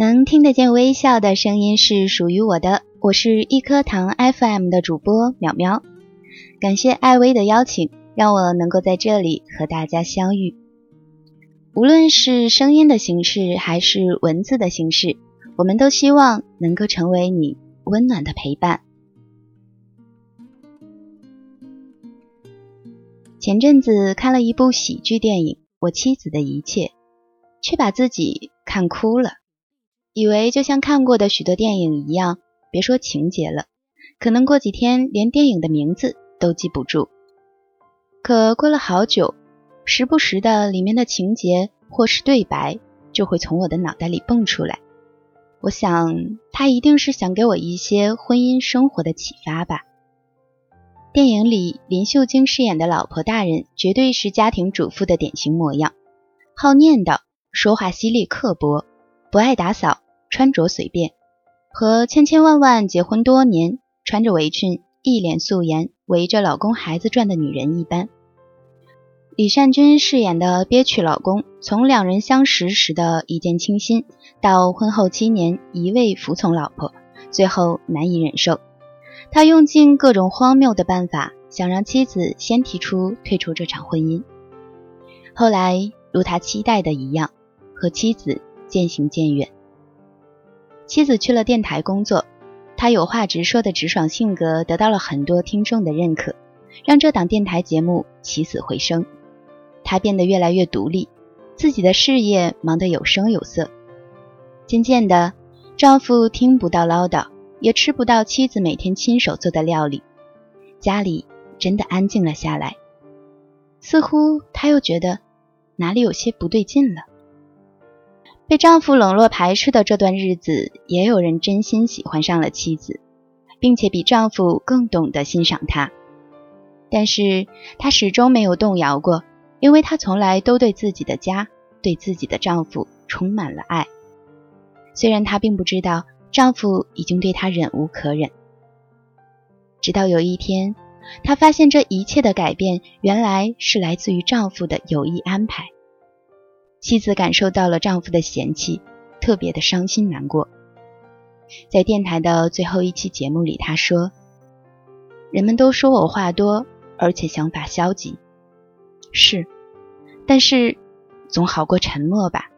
能听得见微笑的声音是属于我的。我是一颗糖 FM 的主播淼淼，感谢艾薇的邀请，让我能够在这里和大家相遇。无论是声音的形式还是文字的形式，我们都希望能够成为你温暖的陪伴。前阵子看了一部喜剧电影《我妻子的一切》，却把自己看哭了。以为就像看过的许多电影一样，别说情节了，可能过几天连电影的名字都记不住。可过了好久，时不时的里面的情节或是对白就会从我的脑袋里蹦出来。我想他一定是想给我一些婚姻生活的启发吧。电影里林秀晶饰演的老婆大人绝对是家庭主妇的典型模样，好念叨，说话犀利刻薄。不爱打扫，穿着随便，和千千万万结婚多年、穿着围裙、一脸素颜、围着老公孩子转的女人一般。李善均饰演的憋屈老公，从两人相识时的一见倾心，到婚后七年一味服从老婆，最后难以忍受，他用尽各种荒谬的办法，想让妻子先提出退出这场婚姻。后来，如他期待的一样，和妻子。渐行渐远，妻子去了电台工作，他有话直说的直爽性格得到了很多听众的认可，让这档电台节目起死回生。她变得越来越独立，自己的事业忙得有声有色。渐渐的，丈夫听不到唠叨，也吃不到妻子每天亲手做的料理，家里真的安静了下来。似乎他又觉得哪里有些不对劲了。被丈夫冷落排斥的这段日子，也有人真心喜欢上了妻子，并且比丈夫更懂得欣赏她。但是她始终没有动摇过，因为她从来都对自己的家、对自己的丈夫充满了爱。虽然她并不知道丈夫已经对她忍无可忍，直到有一天，她发现这一切的改变原来是来自于丈夫的有意安排。妻子感受到了丈夫的嫌弃，特别的伤心难过。在电台的最后一期节目里，她说：“人们都说我话多，而且想法消极。是，但是总好过沉默吧。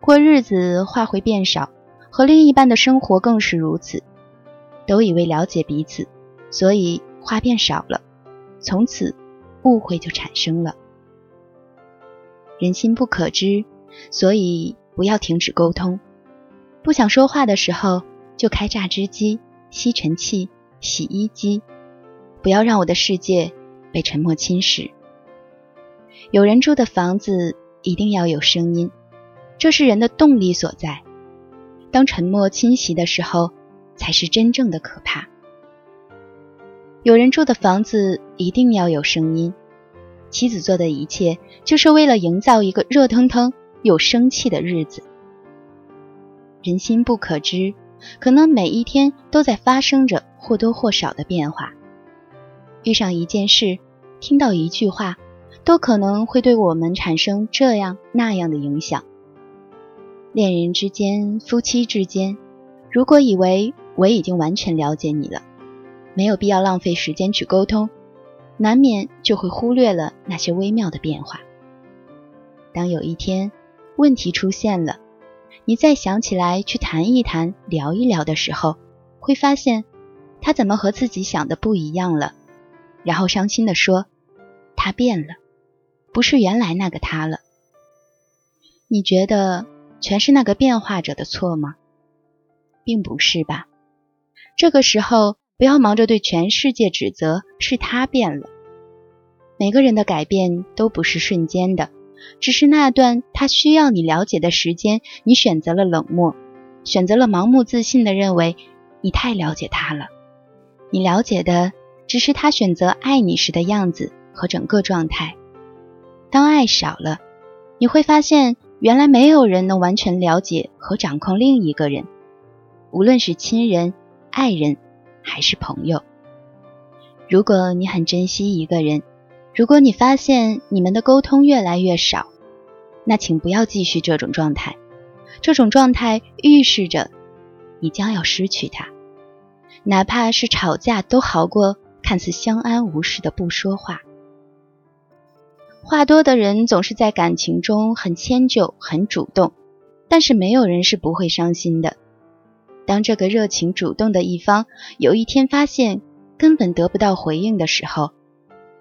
过日子话会变少，和另一半的生活更是如此。都以为了解彼此，所以话变少了，从此误会就产生了。”人心不可知，所以不要停止沟通。不想说话的时候，就开榨汁机、吸尘器、洗衣机。不要让我的世界被沉默侵蚀。有人住的房子一定要有声音，这是人的动力所在。当沉默侵袭的时候，才是真正的可怕。有人住的房子一定要有声音。妻子做的一切，就是为了营造一个热腾腾、又生气的日子。人心不可知，可能每一天都在发生着或多或少的变化。遇上一件事，听到一句话，都可能会对我们产生这样那样的影响。恋人之间、夫妻之间，如果以为我已经完全了解你了，没有必要浪费时间去沟通。难免就会忽略了那些微妙的变化。当有一天问题出现了，你再想起来去谈一谈、聊一聊的时候，会发现他怎么和自己想的不一样了，然后伤心的说：“他变了，不是原来那个他了。”你觉得全是那个变化者的错吗？并不是吧。这个时候。不要忙着对全世界指责，是他变了。每个人的改变都不是瞬间的，只是那段他需要你了解的时间，你选择了冷漠，选择了盲目自信的认为你太了解他了。你了解的只是他选择爱你时的样子和整个状态。当爱少了，你会发现原来没有人能完全了解和掌控另一个人，无论是亲人、爱人。还是朋友。如果你很珍惜一个人，如果你发现你们的沟通越来越少，那请不要继续这种状态。这种状态预示着你将要失去他，哪怕是吵架，都好过看似相安无事的不说话。话多的人总是在感情中很迁就、很主动，但是没有人是不会伤心的。当这个热情主动的一方有一天发现根本得不到回应的时候，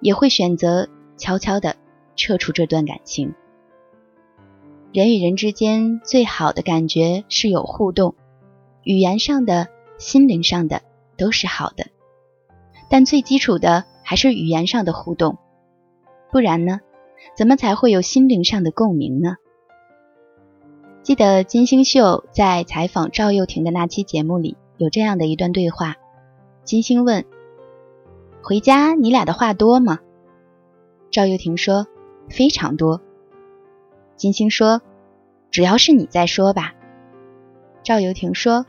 也会选择悄悄的撤出这段感情。人与人之间最好的感觉是有互动，语言上的、心灵上的都是好的，但最基础的还是语言上的互动，不然呢，怎么才会有心灵上的共鸣呢？记得金星秀在采访赵又廷的那期节目里有这样的一段对话，金星问：“回家你俩的话多吗？”赵又廷说：“非常多。”金星说：“只要是你在说吧。”赵又廷说：“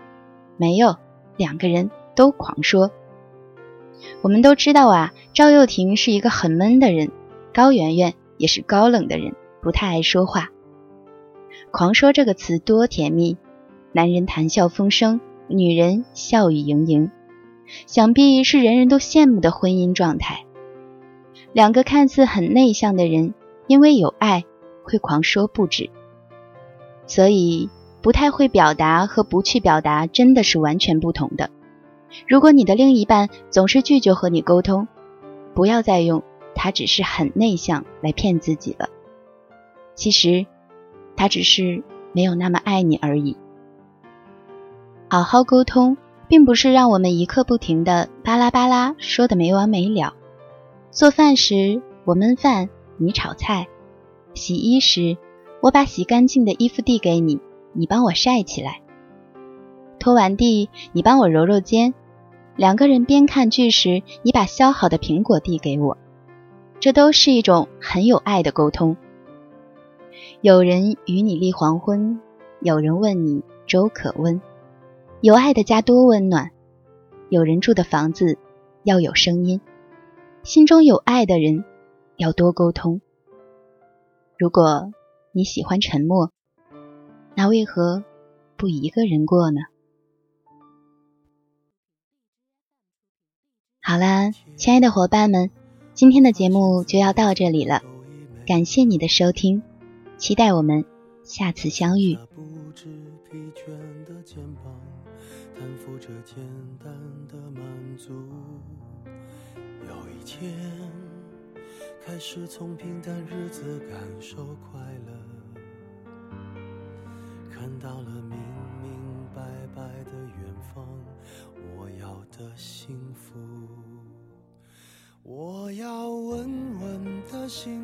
没有，两个人都狂说。”我们都知道啊，赵又廷是一个很闷的人，高圆圆也是高冷的人，不太爱说话。狂说这个词多甜蜜，男人谈笑风生，女人笑语盈盈，想必是人人都羡慕的婚姻状态。两个看似很内向的人，因为有爱。会狂说不止，所以不太会表达和不去表达真的是完全不同的。如果你的另一半总是拒绝和你沟通，不要再用他只是很内向来骗自己了。其实他只是没有那么爱你而已。好好沟通，并不是让我们一刻不停的巴拉巴拉说的没完没了。做饭时我焖饭，你炒菜。洗衣时，我把洗干净的衣服递给你，你帮我晒起来。拖完地，你帮我揉揉肩。两个人边看剧时，你把削好的苹果递给我，这都是一种很有爱的沟通。有人与你立黄昏，有人问你粥可温。有爱的家多温暖，有人住的房子要有声音。心中有爱的人要多沟通。如果你喜欢沉默，那为何不一个人过呢？好啦，亲爱的伙伴们，今天的节目就要到这里了，感谢你的收听，期待我们下次相遇。担负着简单的满足有一天。开始从平淡日子感受快乐，看到了明明白白的远方，我要的幸福，我要稳稳的幸福，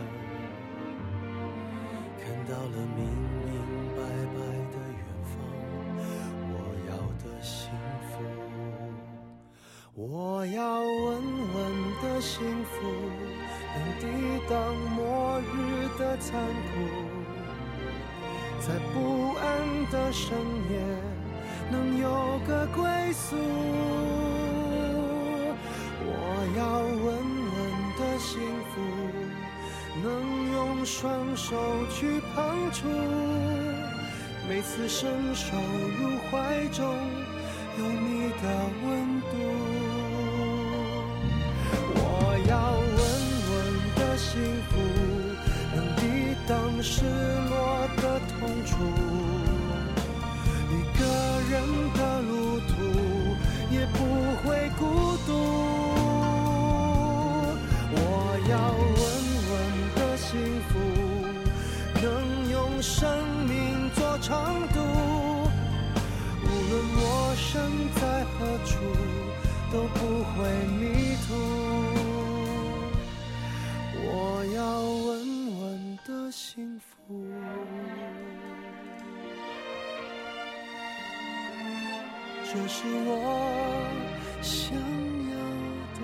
在不安的深夜能有个归宿。我要稳稳的幸福，能用双手去碰触，每次伸手入怀中，有你的温度。我要稳稳的幸福，能抵挡失生命做长度。无论我身在何处，都不会迷途。我要稳稳的幸福。这是我想要的。